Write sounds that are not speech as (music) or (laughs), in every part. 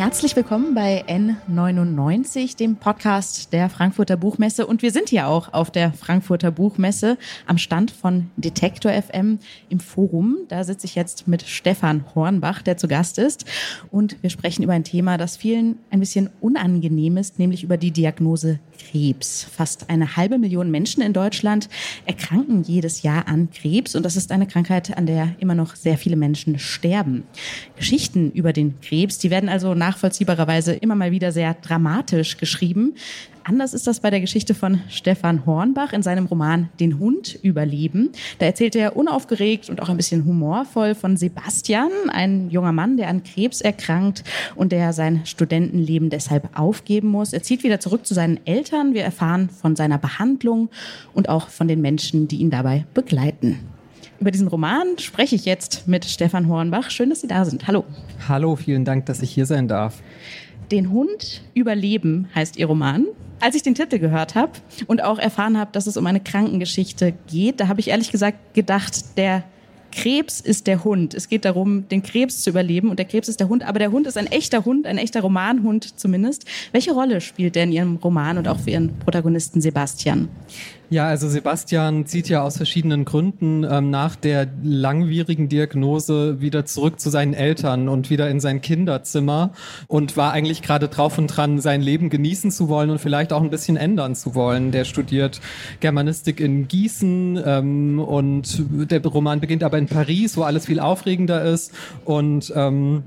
Herzlich willkommen bei N99, dem Podcast der Frankfurter Buchmesse. Und wir sind hier auch auf der Frankfurter Buchmesse am Stand von Detektor FM im Forum. Da sitze ich jetzt mit Stefan Hornbach, der zu Gast ist. Und wir sprechen über ein Thema, das vielen ein bisschen unangenehm ist, nämlich über die Diagnose Krebs. Fast eine halbe Million Menschen in Deutschland erkranken jedes Jahr an Krebs. Und das ist eine Krankheit, an der immer noch sehr viele Menschen sterben. Geschichten über den Krebs, die werden also nachvollziehbarerweise immer mal wieder sehr dramatisch geschrieben. Anders ist das bei der Geschichte von Stefan Hornbach in seinem Roman Den Hund überleben. Da erzählt er unaufgeregt und auch ein bisschen humorvoll von Sebastian, ein junger Mann, der an Krebs erkrankt und der sein Studentenleben deshalb aufgeben muss. Er zieht wieder zurück zu seinen Eltern. Wir erfahren von seiner Behandlung und auch von den Menschen, die ihn dabei begleiten. Über diesen Roman spreche ich jetzt mit Stefan Hornbach. Schön, dass Sie da sind. Hallo. Hallo, vielen Dank, dass ich hier sein darf. Den Hund überleben heißt Ihr Roman. Als ich den Titel gehört habe und auch erfahren habe, dass es um eine Krankengeschichte geht, da habe ich ehrlich gesagt gedacht, der Krebs ist der Hund. Es geht darum, den Krebs zu überleben und der Krebs ist der Hund. Aber der Hund ist ein echter Hund, ein echter Romanhund zumindest. Welche Rolle spielt der in Ihrem Roman und auch für Ihren Protagonisten Sebastian? Ja, also Sebastian zieht ja aus verschiedenen Gründen ähm, nach der langwierigen Diagnose wieder zurück zu seinen Eltern und wieder in sein Kinderzimmer und war eigentlich gerade drauf und dran, sein Leben genießen zu wollen und vielleicht auch ein bisschen ändern zu wollen. Der studiert Germanistik in Gießen ähm, und der Roman beginnt aber in Paris, wo alles viel aufregender ist und ähm,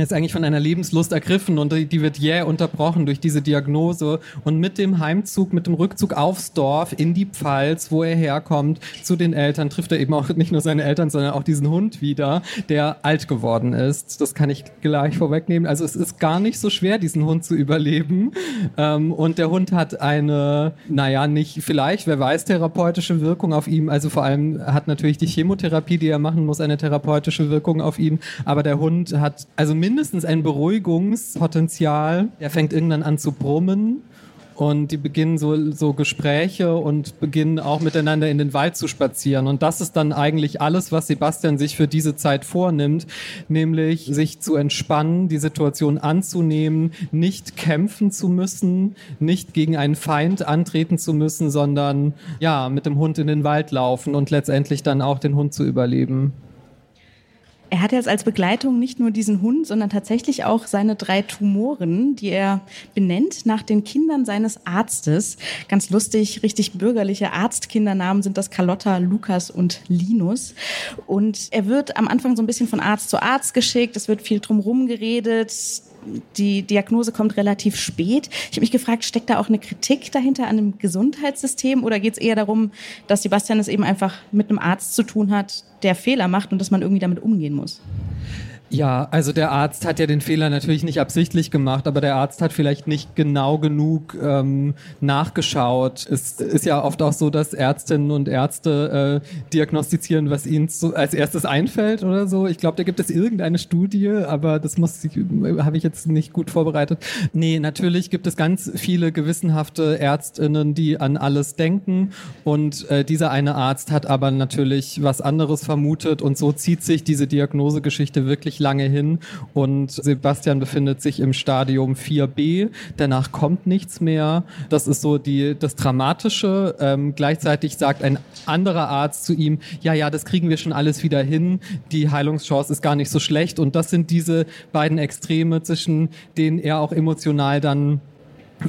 jetzt eigentlich von einer Lebenslust ergriffen und die, wird jäh yeah unterbrochen durch diese Diagnose. Und mit dem Heimzug, mit dem Rückzug aufs Dorf, in die Pfalz, wo er herkommt, zu den Eltern, trifft er eben auch nicht nur seine Eltern, sondern auch diesen Hund wieder, der alt geworden ist. Das kann ich gleich vorwegnehmen. Also es ist gar nicht so schwer, diesen Hund zu überleben. Ähm, und der Hund hat eine, naja, nicht vielleicht, wer weiß, therapeutische Wirkung auf ihn. Also vor allem hat natürlich die Chemotherapie, die er machen muss, eine therapeutische Wirkung auf ihn. Aber der Hund hat, also mindestens ein Beruhigungspotenzial. Er fängt irgendwann an zu brummen und die beginnen so, so Gespräche und beginnen auch miteinander in den Wald zu spazieren. Und das ist dann eigentlich alles, was Sebastian sich für diese Zeit vornimmt, nämlich sich zu entspannen, die Situation anzunehmen, nicht kämpfen zu müssen, nicht gegen einen Feind antreten zu müssen, sondern ja, mit dem Hund in den Wald laufen und letztendlich dann auch den Hund zu überleben. Er hat jetzt als Begleitung nicht nur diesen Hund, sondern tatsächlich auch seine drei Tumoren, die er benennt nach den Kindern seines Arztes. Ganz lustig, richtig bürgerliche Arztkindernamen sind das Carlotta, Lukas und Linus. Und er wird am Anfang so ein bisschen von Arzt zu Arzt geschickt. Es wird viel drumherum geredet die Diagnose kommt relativ spät. Ich habe mich gefragt, steckt da auch eine Kritik dahinter an dem Gesundheitssystem oder geht es eher darum, dass Sebastian es eben einfach mit einem Arzt zu tun hat, der Fehler macht und dass man irgendwie damit umgehen muss? Ja, also der Arzt hat ja den Fehler natürlich nicht absichtlich gemacht, aber der Arzt hat vielleicht nicht genau genug ähm, nachgeschaut. Es ist ja oft auch so, dass Ärztinnen und Ärzte äh, diagnostizieren, was ihnen zu, als erstes einfällt oder so. Ich glaube, da gibt es irgendeine Studie, aber das muss habe ich jetzt nicht gut vorbereitet. Nee, natürlich gibt es ganz viele gewissenhafte Ärztinnen, die an alles denken und äh, dieser eine Arzt hat aber natürlich was anderes vermutet und so zieht sich diese Diagnosegeschichte wirklich lange hin und Sebastian befindet sich im Stadium 4b. Danach kommt nichts mehr. Das ist so die, das Dramatische. Ähm, gleichzeitig sagt ein anderer Arzt zu ihm, ja, ja, das kriegen wir schon alles wieder hin. Die Heilungschance ist gar nicht so schlecht. Und das sind diese beiden Extreme, zwischen denen er auch emotional dann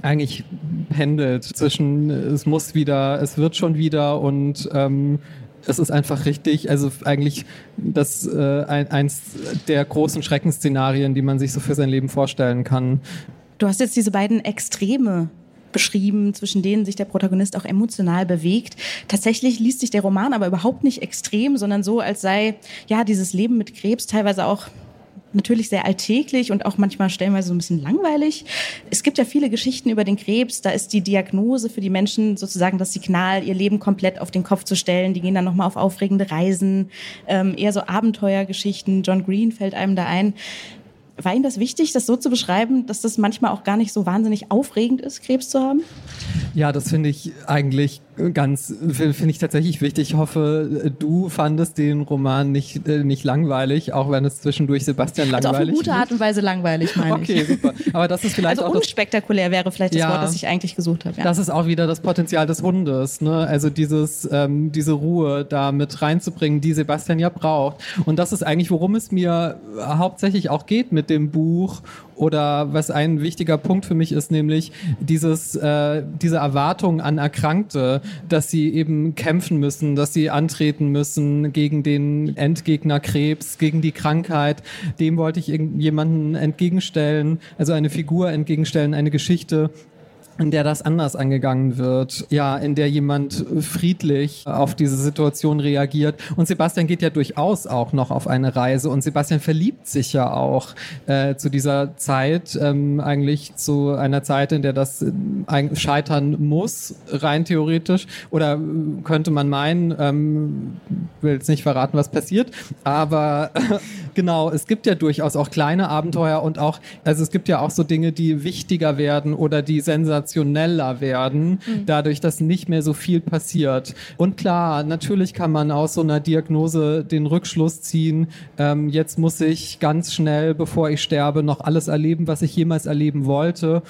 eigentlich pendelt zwischen es muss wieder, es wird schon wieder und ähm, es ist einfach richtig, also eigentlich das äh, ein, eins der großen Schreckensszenarien, die man sich so für sein Leben vorstellen kann. Du hast jetzt diese beiden Extreme beschrieben, zwischen denen sich der Protagonist auch emotional bewegt. Tatsächlich liest sich der Roman aber überhaupt nicht extrem, sondern so, als sei ja dieses Leben mit Krebs teilweise auch natürlich sehr alltäglich und auch manchmal stellenweise so ein bisschen langweilig. Es gibt ja viele Geschichten über den Krebs. Da ist die Diagnose für die Menschen sozusagen das Signal, ihr Leben komplett auf den Kopf zu stellen. Die gehen dann nochmal auf aufregende Reisen, ähm, eher so Abenteuergeschichten. John Green fällt einem da ein. War Ihnen das wichtig, das so zu beschreiben, dass das manchmal auch gar nicht so wahnsinnig aufregend ist, Krebs zu haben? Ja, das finde ich eigentlich ganz, finde ich tatsächlich wichtig. Ich hoffe, du fandest den Roman nicht, äh, nicht langweilig, auch wenn es zwischendurch Sebastian langweilig ist. Also auf eine gute Art und Weise langweilig, meine okay, ich. Okay, super. Aber das ist vielleicht also auch unspektakulär wäre vielleicht das ja, Wort, das ich eigentlich gesucht habe. Ja. Das ist auch wieder das Potenzial des Hundes, ne? Also dieses, ähm, diese Ruhe da mit reinzubringen, die Sebastian ja braucht. Und das ist eigentlich, worum es mir hauptsächlich auch geht mit dem Buch oder was ein wichtiger Punkt für mich ist, nämlich dieses, äh, diese Erwartung an Erkrankte, dass sie eben kämpfen müssen, dass sie antreten müssen gegen den Endgegner Krebs, gegen die Krankheit. Dem wollte ich jemanden entgegenstellen, also eine Figur entgegenstellen, eine Geschichte, in der das anders angegangen wird, ja, in der jemand friedlich auf diese Situation reagiert. Und Sebastian geht ja durchaus auch noch auf eine Reise und Sebastian verliebt sich ja auch äh, zu dieser Zeit, ähm, eigentlich zu einer Zeit, in der das äh, scheitern muss, rein theoretisch. Oder äh, könnte man meinen, ähm, will jetzt nicht verraten, was passiert, aber (laughs) genau, es gibt ja durchaus auch kleine Abenteuer und auch, also es gibt ja auch so Dinge, die wichtiger werden oder die sensationell rationeller werden, mhm. dadurch, dass nicht mehr so viel passiert. Und klar, natürlich kann man aus so einer Diagnose den Rückschluss ziehen, ähm, jetzt muss ich ganz schnell, bevor ich sterbe, noch alles erleben, was ich jemals erleben wollte.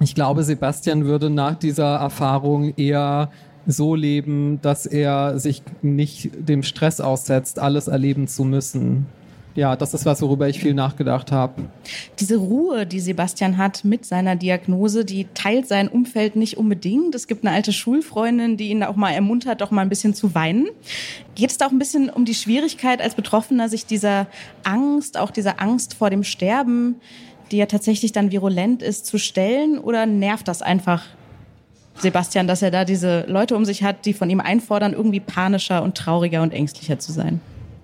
Ich glaube, Sebastian würde nach dieser Erfahrung eher so leben, dass er sich nicht dem Stress aussetzt, alles erleben zu müssen ja, das ist was, worüber ich viel nachgedacht habe. Diese Ruhe, die Sebastian hat mit seiner Diagnose, die teilt sein Umfeld nicht unbedingt. Es gibt eine alte Schulfreundin, die ihn auch mal ermuntert, doch mal ein bisschen zu weinen. Geht es da auch ein bisschen um die Schwierigkeit als Betroffener, sich dieser Angst, auch dieser Angst vor dem Sterben, die ja tatsächlich dann virulent ist, zu stellen? Oder nervt das einfach Sebastian, dass er da diese Leute um sich hat, die von ihm einfordern, irgendwie panischer und trauriger und ängstlicher zu sein?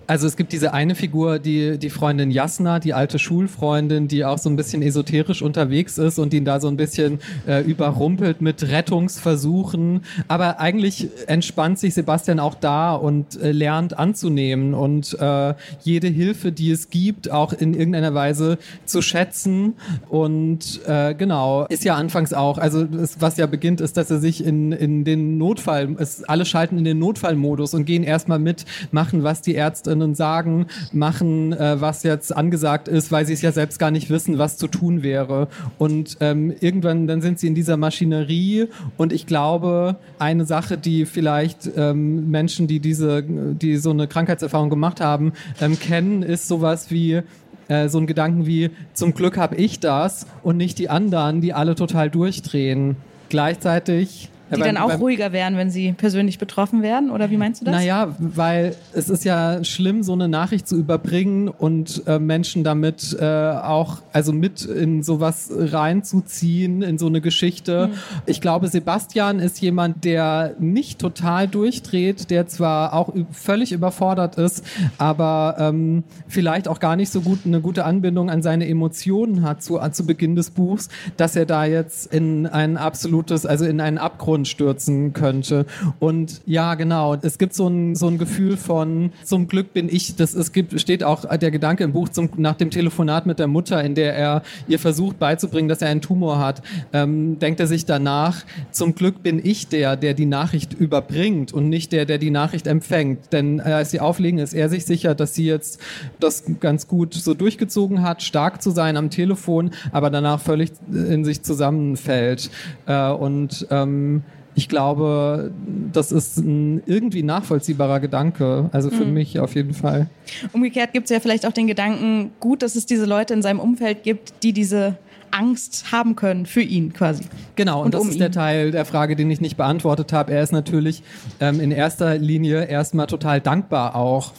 Also es gibt diese eine Figur, die die Freundin Jasna, die alte Schulfreundin, die auch so ein bisschen esoterisch unterwegs ist und ihn da so ein bisschen äh, überrumpelt mit Rettungsversuchen. Aber eigentlich entspannt sich Sebastian auch da und äh, lernt anzunehmen und äh, jede Hilfe, die es gibt, auch in irgendeiner Weise zu schätzen. Und äh, genau, ist ja anfangs auch, also es, was ja beginnt, ist, dass er sich in, in den Notfall, es, alle schalten in den Notfallmodus und gehen erstmal mit, machen, was die Ärzte Ärztinnen sagen, machen, äh, was jetzt angesagt ist, weil sie es ja selbst gar nicht wissen, was zu tun wäre. Und ähm, irgendwann, dann sind sie in dieser Maschinerie und ich glaube, eine Sache, die vielleicht ähm, Menschen, die diese, die so eine Krankheitserfahrung gemacht haben, ähm, kennen, ist sowas wie, äh, so ein Gedanken wie, zum Glück habe ich das und nicht die anderen, die alle total durchdrehen. Gleichzeitig die ja, dann auch ruhiger wären, wenn sie persönlich betroffen wären? Oder wie meinst du das? Naja, weil es ist ja schlimm, so eine Nachricht zu überbringen und äh, Menschen damit äh, auch, also mit in sowas reinzuziehen, in so eine Geschichte. Hm. Ich glaube, Sebastian ist jemand, der nicht total durchdreht, der zwar auch völlig überfordert ist, aber ähm, vielleicht auch gar nicht so gut eine gute Anbindung an seine Emotionen hat zu, zu Beginn des Buchs, dass er da jetzt in ein absolutes, also in einen Abgrund Abgrund stürzen könnte. Und ja, genau, es gibt so ein, so ein Gefühl von, zum Glück bin ich, das es gibt, steht auch der Gedanke im Buch zum, nach dem Telefonat mit der Mutter, in der er ihr versucht beizubringen, dass er einen Tumor hat, ähm, denkt er sich danach, zum Glück bin ich der, der die Nachricht überbringt und nicht der, der die Nachricht empfängt. Denn äh, als sie auflegen, ist er sich sicher, dass sie jetzt das ganz gut so durchgezogen hat, stark zu sein am Telefon, aber danach völlig in sich zusammenfällt. Äh, und ähm, ich glaube, das ist ein irgendwie nachvollziehbarer Gedanke. Also für mhm. mich auf jeden Fall. Umgekehrt gibt es ja vielleicht auch den Gedanken, gut, dass es diese Leute in seinem Umfeld gibt, die diese Angst haben können für ihn quasi. Genau, und, und das um ist der Teil der Frage, den ich nicht beantwortet habe. Er ist natürlich ähm, in erster Linie erstmal total dankbar auch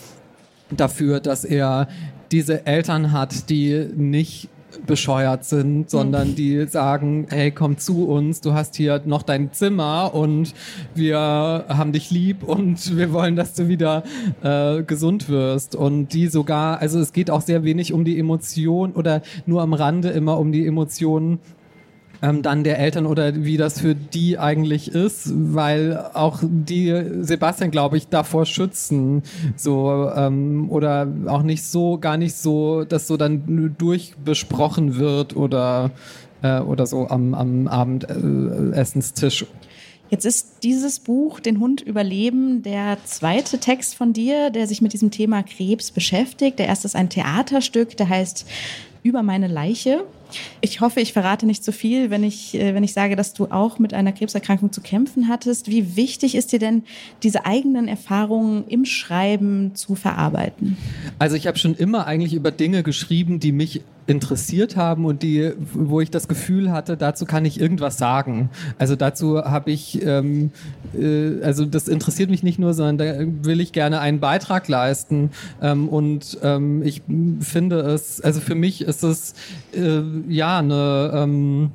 dafür, dass er diese Eltern hat, die nicht bescheuert sind, sondern die sagen, hey, komm zu uns, du hast hier noch dein Zimmer und wir haben dich lieb und wir wollen, dass du wieder äh, gesund wirst. Und die sogar, also es geht auch sehr wenig um die Emotion oder nur am Rande immer um die Emotionen ähm, dann der Eltern oder wie das für die eigentlich ist, weil auch die Sebastian, glaube ich, davor schützen, so ähm, oder auch nicht so, gar nicht so, dass so dann durchbesprochen wird oder äh, oder so am, am Abendessenstisch. Jetzt ist dieses Buch, Den Hund überleben, der zweite Text von dir, der sich mit diesem Thema Krebs beschäftigt. Der erste ist ein Theaterstück, der heißt Über meine Leiche. Ich hoffe, ich verrate nicht zu viel, wenn ich, äh, wenn ich sage, dass du auch mit einer Krebserkrankung zu kämpfen hattest. Wie wichtig ist dir denn, diese eigenen Erfahrungen im Schreiben zu verarbeiten? Also ich habe schon immer eigentlich über Dinge geschrieben, die mich interessiert haben und die, wo ich das Gefühl hatte, dazu kann ich irgendwas sagen. Also dazu habe ich, ähm, äh, also das interessiert mich nicht nur, sondern da will ich gerne einen Beitrag leisten. Ähm, und ähm, ich finde es, also für mich ist es äh, ja eine ähm,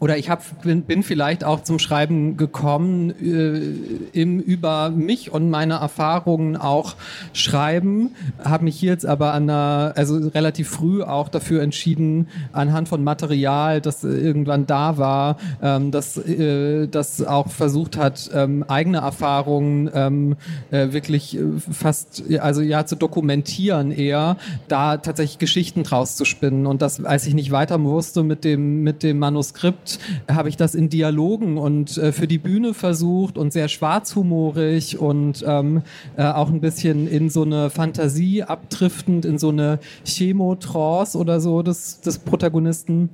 oder ich hab, bin, bin vielleicht auch zum Schreiben gekommen, äh, im über mich und meine Erfahrungen auch schreiben, habe mich jetzt aber an einer, also relativ früh auch dafür entschieden, anhand von Material, das irgendwann da war, ähm, das, äh, das auch versucht hat, ähm, eigene Erfahrungen ähm, äh, wirklich äh, fast, also ja, zu dokumentieren eher, da tatsächlich Geschichten draus zu spinnen. Und das, als ich nicht weiter wusste mit dem, mit dem Manuskript, habe ich das in Dialogen und äh, für die Bühne versucht und sehr schwarzhumorig und ähm, äh, auch ein bisschen in so eine Fantasie abdriftend, in so eine Chemotrance oder so des, des Protagonisten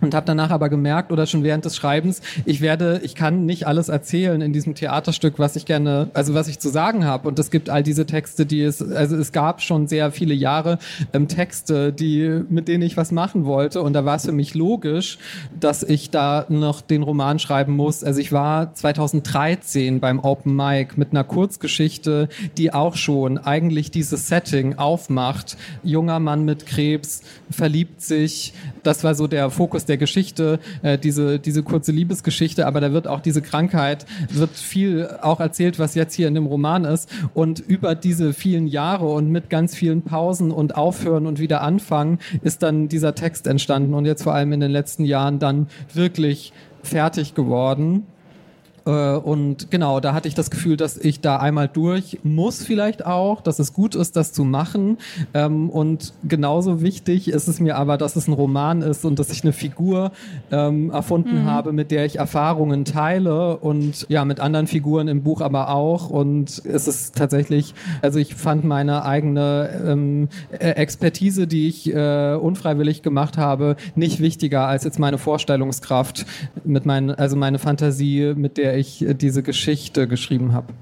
und habe danach aber gemerkt oder schon während des Schreibens, ich werde, ich kann nicht alles erzählen in diesem Theaterstück, was ich gerne, also was ich zu sagen habe. Und es gibt all diese Texte, die es, also es gab schon sehr viele Jahre ähm, Texte, die mit denen ich was machen wollte. Und da war es für mich logisch, dass ich da noch den Roman schreiben muss. Also ich war 2013 beim Open Mic mit einer Kurzgeschichte, die auch schon eigentlich dieses Setting aufmacht. Junger Mann mit Krebs verliebt sich. Das war so der Fokus der Geschichte, äh, diese, diese kurze Liebesgeschichte, aber da wird auch diese Krankheit, wird viel auch erzählt, was jetzt hier in dem Roman ist. Und über diese vielen Jahre und mit ganz vielen Pausen und Aufhören und wieder anfangen, ist dann dieser Text entstanden und jetzt vor allem in den letzten Jahren dann wirklich fertig geworden. Äh, und genau, da hatte ich das Gefühl, dass ich da einmal durch muss vielleicht auch, dass es gut ist, das zu machen. Ähm, und genauso wichtig ist es mir aber, dass es ein Roman ist und dass ich eine Figur ähm, erfunden mhm. habe, mit der ich Erfahrungen teile und ja, mit anderen Figuren im Buch aber auch. Und es ist tatsächlich, also ich fand meine eigene ähm, e-, Expertise, die ich äh, unfreiwillig gemacht habe, nicht wichtiger als jetzt meine Vorstellungskraft mit meinen, also meine Fantasie, mit der ich diese Geschichte geschrieben habe.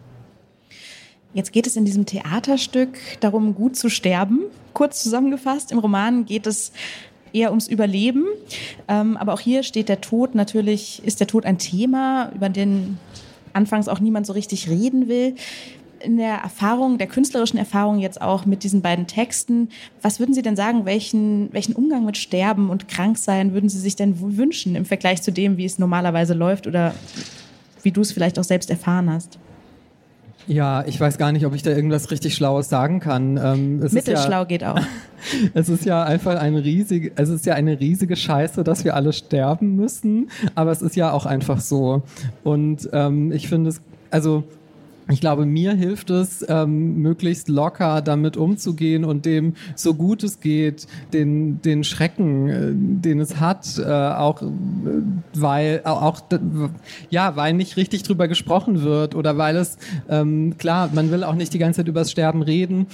Jetzt geht es in diesem Theaterstück darum, gut zu sterben. Kurz zusammengefasst, im Roman geht es eher ums Überleben. Ähm, aber auch hier steht der Tod natürlich, ist der Tod ein Thema, über den anfangs auch niemand so richtig reden will. In der Erfahrung, der künstlerischen Erfahrung jetzt auch mit diesen beiden Texten, was würden Sie denn sagen, welchen, welchen Umgang mit Sterben und Kranksein würden Sie sich denn wünschen im Vergleich zu dem, wie es normalerweise läuft oder wie du es vielleicht auch selbst erfahren hast. Ja, ich weiß gar nicht, ob ich da irgendwas richtig Schlaues sagen kann. Ähm, Mittelschlau ja, geht auch. (laughs) es ist ja einfach eine riesige, es ist ja eine riesige Scheiße, dass wir alle sterben müssen, aber es ist ja auch einfach so. Und ähm, ich finde es, also ich glaube, mir hilft es, ähm, möglichst locker damit umzugehen und dem, so gut es geht, den, den Schrecken, äh, den es hat, äh, auch äh, weil auch ja, weil nicht richtig drüber gesprochen wird oder weil es ähm, klar, man will auch nicht die ganze Zeit übers Sterben reden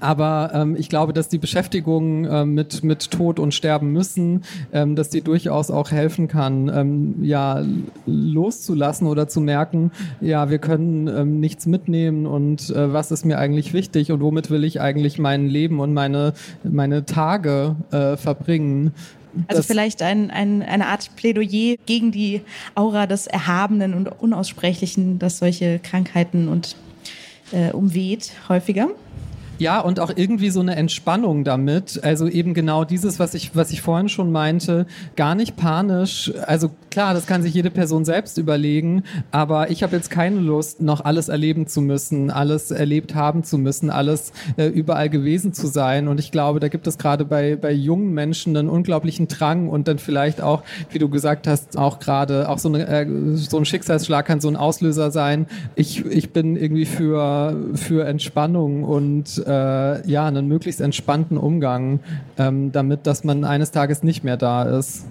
aber ähm, ich glaube, dass die Beschäftigung ähm, mit, mit Tod und Sterben müssen, ähm, dass die durchaus auch helfen kann, ähm, ja, loszulassen oder zu merken, ja, wir können ähm, nichts mitnehmen und äh, was ist mir eigentlich wichtig und womit will ich eigentlich mein Leben und meine, meine Tage äh, verbringen. Also vielleicht ein, ein, eine Art Plädoyer gegen die Aura des Erhabenen und Unaussprechlichen, das solche Krankheiten und äh, umweht häufiger. Ja, und auch irgendwie so eine Entspannung damit. Also eben genau dieses, was ich, was ich vorhin schon meinte, gar nicht panisch. Also klar, das kann sich jede Person selbst überlegen, aber ich habe jetzt keine Lust, noch alles erleben zu müssen, alles erlebt haben zu müssen, alles äh, überall gewesen zu sein. Und ich glaube, da gibt es gerade bei, bei jungen Menschen einen unglaublichen Drang und dann vielleicht auch, wie du gesagt hast, auch gerade auch so, eine, äh, so ein Schicksalsschlag kann so ein Auslöser sein. Ich, ich bin irgendwie für, für Entspannung und äh, ja, einen möglichst entspannten Umgang ähm, damit, dass man eines Tages nicht mehr da ist.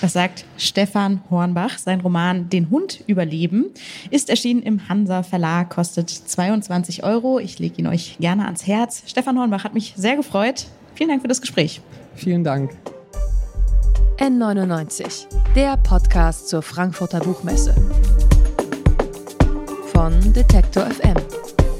Das sagt Stefan Hornbach. Sein Roman Den Hund überleben ist erschienen im Hansa Verlag, kostet 22 Euro. Ich lege ihn euch gerne ans Herz. Stefan Hornbach hat mich sehr gefreut. Vielen Dank für das Gespräch. Vielen Dank. N99, der Podcast zur Frankfurter Buchmesse. Von Detektor FM